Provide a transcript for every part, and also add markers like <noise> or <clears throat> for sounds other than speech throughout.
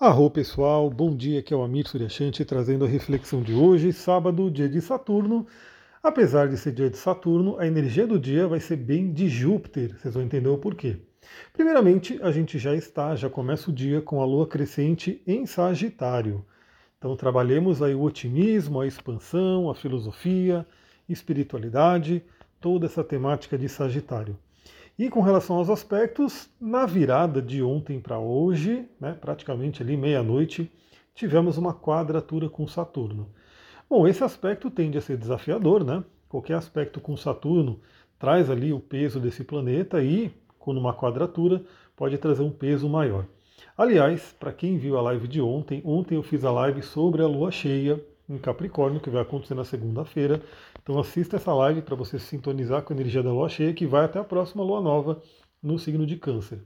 Arro pessoal, bom dia, aqui é o Amir Suryashanti trazendo a reflexão de hoje, sábado, dia de Saturno. Apesar de ser dia de Saturno, a energia do dia vai ser bem de Júpiter, vocês vão entender o porquê. Primeiramente, a gente já está, já começa o dia com a lua crescente em Sagitário. Então trabalhemos aí o otimismo, a expansão, a filosofia, espiritualidade, toda essa temática de Sagitário. E com relação aos aspectos, na virada de ontem para hoje, né, praticamente ali meia-noite, tivemos uma quadratura com Saturno. Bom, esse aspecto tende a ser desafiador, né? Qualquer aspecto com Saturno traz ali o peso desse planeta e, com uma quadratura, pode trazer um peso maior. Aliás, para quem viu a live de ontem, ontem eu fiz a live sobre a lua cheia em Capricórnio, que vai acontecer na segunda-feira. Então assista essa live para você se sintonizar com a energia da lua cheia, que vai até a próxima lua nova no signo de Câncer.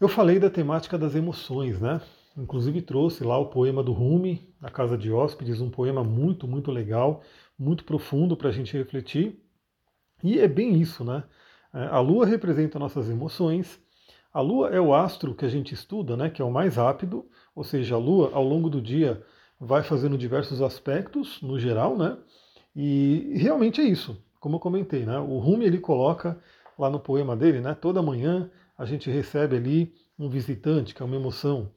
Eu falei da temática das emoções, né? Inclusive trouxe lá o poema do Rumi, A Casa de Hóspedes, um poema muito, muito legal, muito profundo para a gente refletir. E é bem isso, né? É, a Lua representa nossas emoções. A Lua é o astro que a gente estuda, né? Que é o mais rápido, ou seja, a Lua ao longo do dia vai fazendo diversos aspectos, no geral, né? E realmente é isso, como eu comentei, né? O Rumi ele coloca lá no poema dele, né? Toda manhã a gente recebe ali um visitante, que é uma emoção.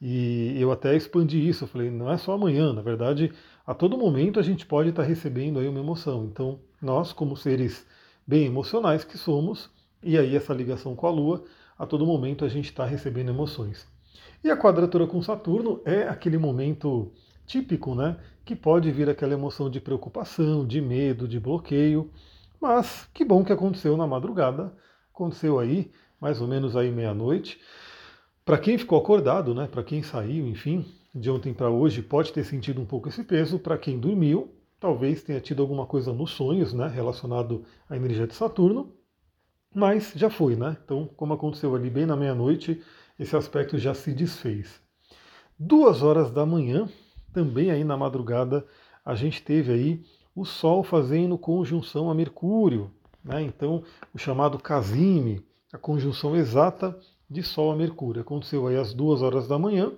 E eu até expandi isso, eu falei, não é só amanhã, na verdade, a todo momento a gente pode estar recebendo aí uma emoção. Então, nós, como seres bem emocionais que somos, e aí essa ligação com a Lua, a todo momento a gente está recebendo emoções. E a quadratura com Saturno é aquele momento típico, né? Que pode vir aquela emoção de preocupação, de medo, de bloqueio. Mas que bom que aconteceu na madrugada, aconteceu aí, mais ou menos aí meia-noite. Para quem ficou acordado, né? Para quem saiu, enfim, de ontem para hoje, pode ter sentido um pouco esse peso. Para quem dormiu, talvez tenha tido alguma coisa nos sonhos, né? Relacionado à energia de Saturno. Mas já foi, né? Então, como aconteceu ali bem na meia-noite, esse aspecto já se desfez. Duas horas da manhã, também aí na madrugada a gente teve aí o Sol fazendo conjunção a Mercúrio, né? então o chamado Casime, a conjunção exata de Sol a Mercúrio. Aconteceu aí às duas horas da manhã,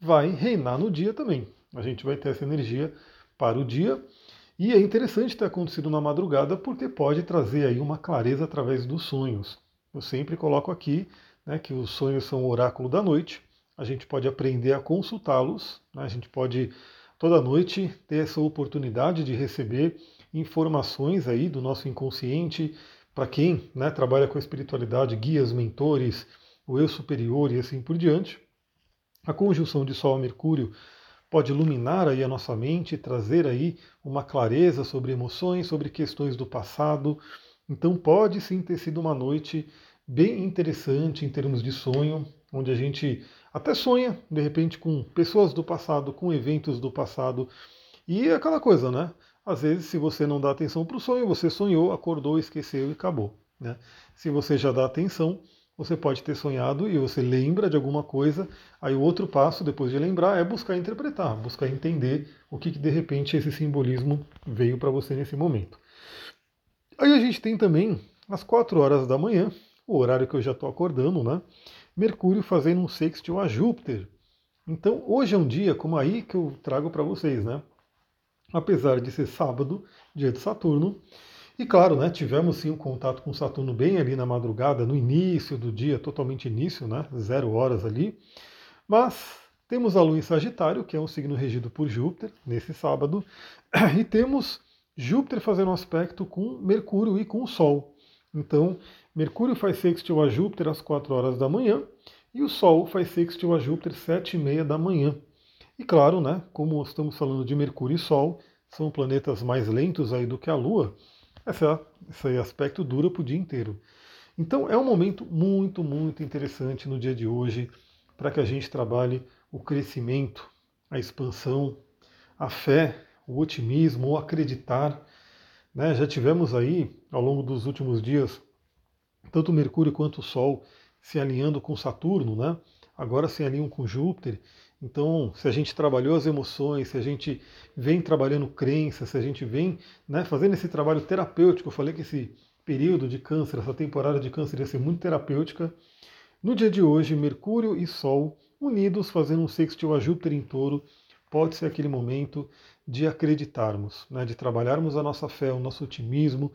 vai reinar no dia também. A gente vai ter essa energia para o dia. E é interessante ter acontecido na madrugada porque pode trazer aí uma clareza através dos sonhos. Eu sempre coloco aqui né, que os sonhos são o oráculo da noite a gente pode aprender a consultá-los, né? a gente pode toda noite ter essa oportunidade de receber informações aí do nosso inconsciente, para quem né, trabalha com a espiritualidade, guias, mentores, o eu superior e assim por diante. A conjunção de Sol a Mercúrio pode iluminar aí a nossa mente, trazer aí uma clareza sobre emoções, sobre questões do passado. Então pode sim ter sido uma noite bem interessante em termos de sonho, onde a gente até sonha, de repente, com pessoas do passado, com eventos do passado. E é aquela coisa, né? Às vezes, se você não dá atenção para o sonho, você sonhou, acordou, esqueceu e acabou. Né? Se você já dá atenção, você pode ter sonhado e você lembra de alguma coisa. Aí o outro passo, depois de lembrar, é buscar interpretar, buscar entender o que, que de repente esse simbolismo veio para você nesse momento. Aí a gente tem também às 4 horas da manhã, o horário que eu já estou acordando, né? Mercúrio fazendo um sextil a Júpiter. Então, hoje é um dia como aí que eu trago para vocês, né? Apesar de ser sábado, dia de Saturno, e claro, né, tivemos sim um contato com Saturno bem ali na madrugada, no início do dia, totalmente início, né, zero horas ali. Mas temos a Lua em Sagitário, que é um signo regido por Júpiter, nesse sábado, <clears throat> e temos Júpiter fazendo um aspecto com Mercúrio e com o Sol. Então, Mercúrio faz sextil a Júpiter às 4 horas da manhã e o Sol faz sextil a Júpiter às 7 e meia da manhã. E claro, né, como estamos falando de Mercúrio e Sol, são planetas mais lentos aí do que a Lua, essa, esse aspecto dura para o dia inteiro. Então é um momento muito, muito interessante no dia de hoje para que a gente trabalhe o crescimento, a expansão, a fé, o otimismo, o acreditar. Né? Já tivemos aí, ao longo dos últimos dias, tanto Mercúrio quanto o Sol se alinhando com Saturno, né? agora se alinham com Júpiter. Então, se a gente trabalhou as emoções, se a gente vem trabalhando crenças, se a gente vem né, fazendo esse trabalho terapêutico, eu falei que esse período de câncer, essa temporada de câncer ia ser muito terapêutica. No dia de hoje, Mercúrio e Sol unidos, fazendo um sextil a Júpiter em touro, pode ser aquele momento de acreditarmos, né, de trabalharmos a nossa fé, o nosso otimismo.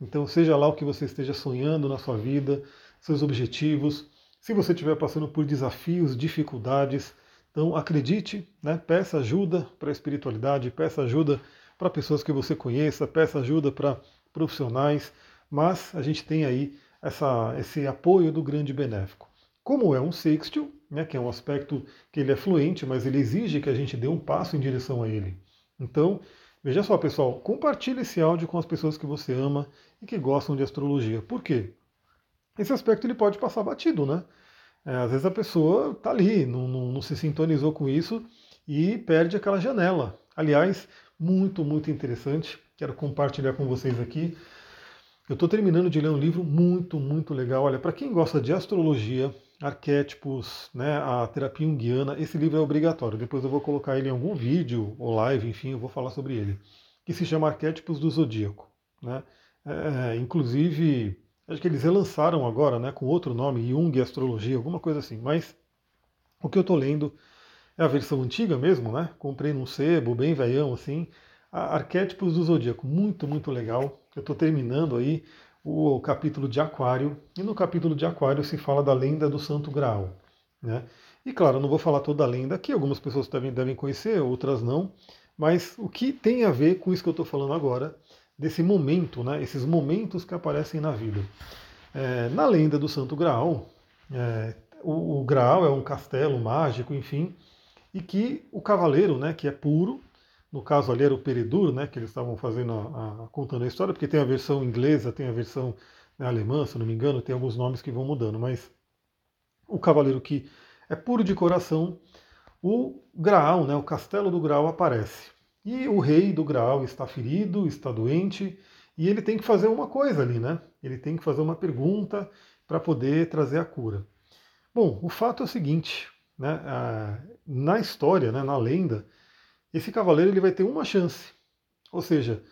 Então, seja lá o que você esteja sonhando na sua vida, seus objetivos, se você estiver passando por desafios, dificuldades, então acredite, né, peça ajuda para a espiritualidade, peça ajuda para pessoas que você conheça, peça ajuda para profissionais, mas a gente tem aí essa, esse apoio do grande benéfico. Como é um sextil, né, que é um aspecto que ele é fluente, mas ele exige que a gente dê um passo em direção a ele. Então, veja só, pessoal, compartilhe esse áudio com as pessoas que você ama e que gostam de astrologia. Por quê? Esse aspecto ele pode passar batido, né? É, às vezes a pessoa está ali, não, não, não se sintonizou com isso e perde aquela janela. Aliás, muito, muito interessante. Quero compartilhar com vocês aqui. Eu estou terminando de ler um livro muito, muito legal. Olha, para quem gosta de astrologia, arquétipos, né, a terapia junguiana, esse livro é obrigatório. Depois eu vou colocar ele em algum vídeo ou live, enfim, eu vou falar sobre ele. Que se chama Arquétipos do Zodíaco. Né? É, inclusive, acho que eles relançaram agora, né, com outro nome, Jung Astrologia, alguma coisa assim. Mas o que eu estou lendo é a versão antiga mesmo, né? Comprei num sebo, bem veião assim. Arquétipos do Zodíaco, muito, muito legal. Eu estou terminando aí o capítulo de Aquário, e no capítulo de Aquário se fala da lenda do Santo Graal. Né? E claro, não vou falar toda a lenda aqui, algumas pessoas devem, devem conhecer, outras não, mas o que tem a ver com isso que eu estou falando agora, desse momento, né, esses momentos que aparecem na vida. É, na lenda do Santo Graal, é, o, o Graal é um castelo mágico, enfim, e que o cavaleiro, né, que é puro, no caso ali era o Peredur, né, que eles estavam fazendo a, a, contando a história, porque tem a versão inglesa, tem a versão né, alemã, se não me engano, tem alguns nomes que vão mudando, mas o cavaleiro que é puro de coração, o Graal, né, o castelo do Graal aparece. E o rei do Graal está ferido, está doente, e ele tem que fazer uma coisa ali, né? Ele tem que fazer uma pergunta para poder trazer a cura. Bom, o fato é o seguinte, né? Na história, né, na lenda, esse cavaleiro ele vai ter uma chance. Ou seja,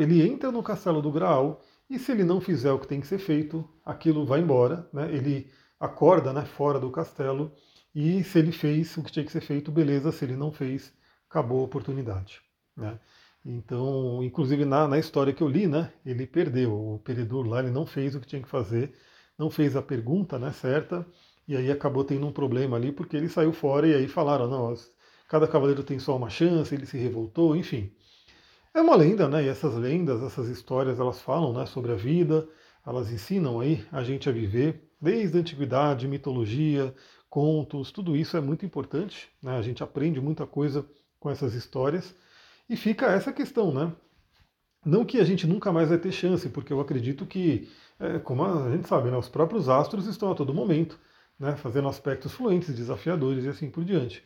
ele entra no castelo do Graal e se ele não fizer o que tem que ser feito, aquilo vai embora, né? ele acorda né, fora do castelo e se ele fez o que tinha que ser feito, beleza, se ele não fez, acabou a oportunidade. Né? Então, inclusive na, na história que eu li, né, ele perdeu, o Peredur lá, ele não fez o que tinha que fazer, não fez a pergunta né, certa, e aí acabou tendo um problema ali, porque ele saiu fora e aí falaram, não, cada cavaleiro tem só uma chance, ele se revoltou, enfim. É uma lenda, né? E essas lendas, essas histórias, elas falam né, sobre a vida, elas ensinam aí a gente a viver, desde a antiguidade, mitologia, contos, tudo isso é muito importante, né? A gente aprende muita coisa com essas histórias. E fica essa questão, né? Não que a gente nunca mais vai ter chance, porque eu acredito que, é, como a gente sabe, né, os próprios astros estão a todo momento, né, fazendo aspectos fluentes, desafiadores e assim por diante.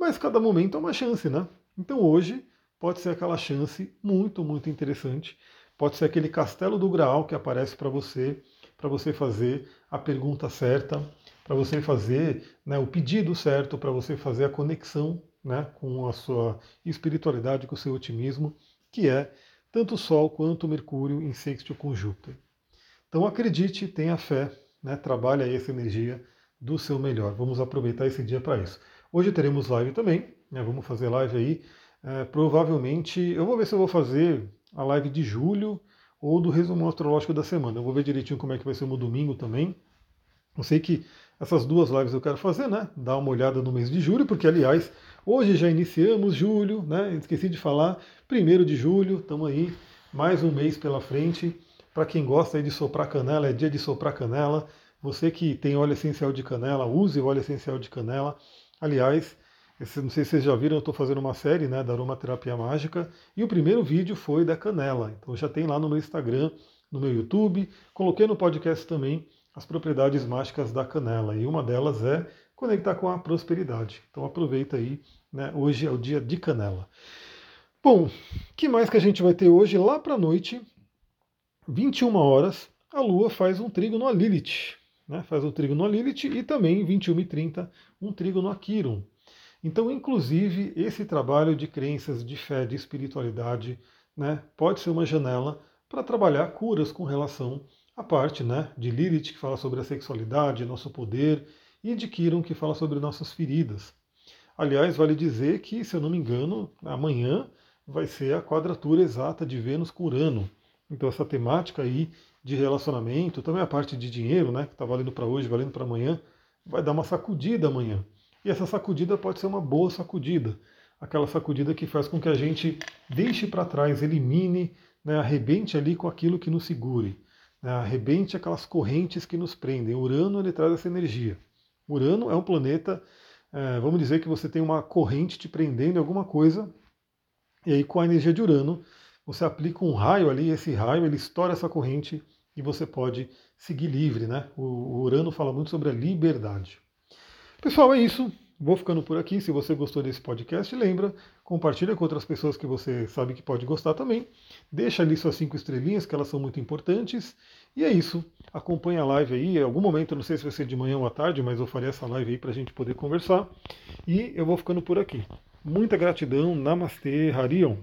Mas cada momento é uma chance, né? Então hoje pode ser aquela chance muito, muito interessante. Pode ser aquele castelo do Graal que aparece para você, para você fazer a pergunta certa, para você fazer né, o pedido certo, para você fazer a conexão né, com a sua espiritualidade, com o seu otimismo, que é tanto o Sol quanto o Mercúrio em sexto com Júpiter. Então acredite, tenha fé, né, trabalhe essa energia do seu melhor. Vamos aproveitar esse dia para isso. Hoje teremos live também, né? vamos fazer live aí. É, provavelmente, eu vou ver se eu vou fazer a live de julho ou do resumo astrológico da semana. Eu vou ver direitinho como é que vai ser no domingo também. Eu sei que essas duas lives eu quero fazer, né? Dar uma olhada no mês de julho, porque aliás, hoje já iniciamos julho, né? Esqueci de falar, primeiro de julho, estamos aí, mais um mês pela frente. Para quem gosta de soprar canela, é dia de soprar canela. Você que tem óleo essencial de canela, use o óleo essencial de canela. Aliás, não sei se vocês já viram, eu estou fazendo uma série né, da aromaterapia mágica e o primeiro vídeo foi da canela. Então já tem lá no meu Instagram, no meu YouTube. Coloquei no podcast também as propriedades mágicas da canela e uma delas é conectar com a prosperidade. Então aproveita aí, né, hoje é o dia de canela. Bom, que mais que a gente vai ter hoje? Lá para noite, 21 horas, a Lua faz um trigo no Lilith né, faz um trigo no Lilith e também 21 e 30 um trigo no Aquiron. Então, inclusive, esse trabalho de crenças, de fé, de espiritualidade, né, pode ser uma janela para trabalhar curas com relação à parte né, de Lilith, que fala sobre a sexualidade, nosso poder, e de Quiron, que fala sobre nossas feridas. Aliás, vale dizer que, se eu não me engano, amanhã vai ser a quadratura exata de Vênus com Urano. Então essa temática aí de relacionamento, também a parte de dinheiro, né, que está valendo para hoje, valendo para amanhã, vai dar uma sacudida amanhã. E essa sacudida pode ser uma boa sacudida, aquela sacudida que faz com que a gente deixe para trás, elimine, né, arrebente ali com aquilo que nos segure, né, arrebente aquelas correntes que nos prendem. Urano ele traz essa energia. Urano é um planeta, é, vamos dizer que você tem uma corrente te prendendo em alguma coisa, e aí com a energia de Urano você aplica um raio ali, esse raio ele estoura essa corrente e você pode seguir livre, né? O Urano fala muito sobre a liberdade. Pessoal, é isso. Vou ficando por aqui. Se você gostou desse podcast, lembra, compartilha com outras pessoas que você sabe que pode gostar também. Deixa ali suas cinco estrelinhas, que elas são muito importantes. E é isso. Acompanha a live aí. Em algum momento, não sei se vai ser de manhã ou à tarde, mas eu farei essa live aí para a gente poder conversar. E eu vou ficando por aqui. Muita gratidão. Namastê, Harion.